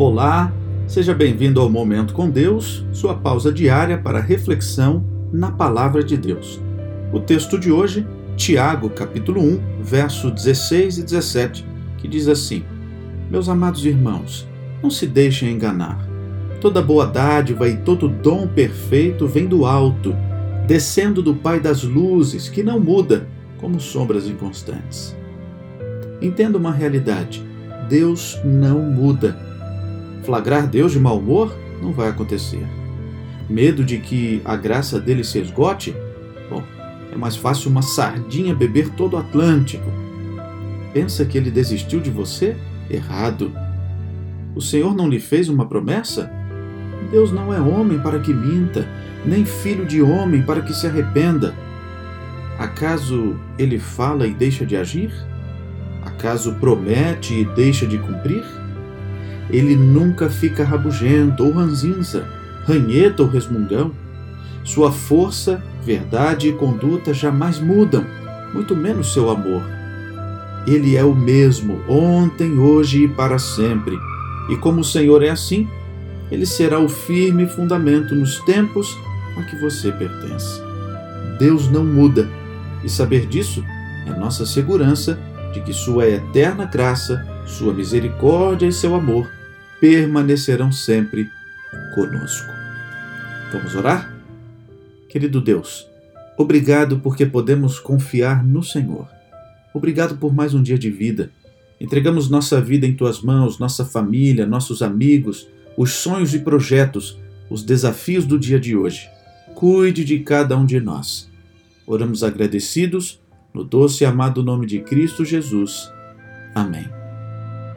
Olá, seja bem-vindo ao Momento com Deus, sua pausa diária para reflexão na Palavra de Deus. O texto de hoje, Tiago, capítulo 1, verso 16 e 17, que diz assim: Meus amados irmãos, não se deixem enganar. Toda boa dádiva e todo dom perfeito vem do alto, descendo do Pai das luzes, que não muda, como sombras inconstantes. Entenda uma realidade: Deus não muda Flagrar Deus de mau humor não vai acontecer. Medo de que a graça dele se esgote? Bom, é mais fácil uma sardinha beber todo o Atlântico. Pensa que ele desistiu de você? Errado. O Senhor não lhe fez uma promessa? Deus não é homem para que minta, nem filho de homem para que se arrependa. Acaso ele fala e deixa de agir? Acaso promete e deixa de cumprir? Ele nunca fica rabugento ou ranzinza, ranheta ou resmungão. Sua força, verdade e conduta jamais mudam, muito menos seu amor. Ele é o mesmo, ontem, hoje e para sempre. E como o Senhor é assim, ele será o firme fundamento nos tempos a que você pertence. Deus não muda, e saber disso é nossa segurança de que Sua eterna graça, Sua misericórdia e seu amor permanecerão sempre conosco. Vamos orar? Querido Deus, obrigado porque podemos confiar no Senhor. Obrigado por mais um dia de vida. Entregamos nossa vida em tuas mãos, nossa família, nossos amigos, os sonhos e projetos, os desafios do dia de hoje. Cuide de cada um de nós. Oramos agradecidos no doce e amado nome de Cristo Jesus. Amém.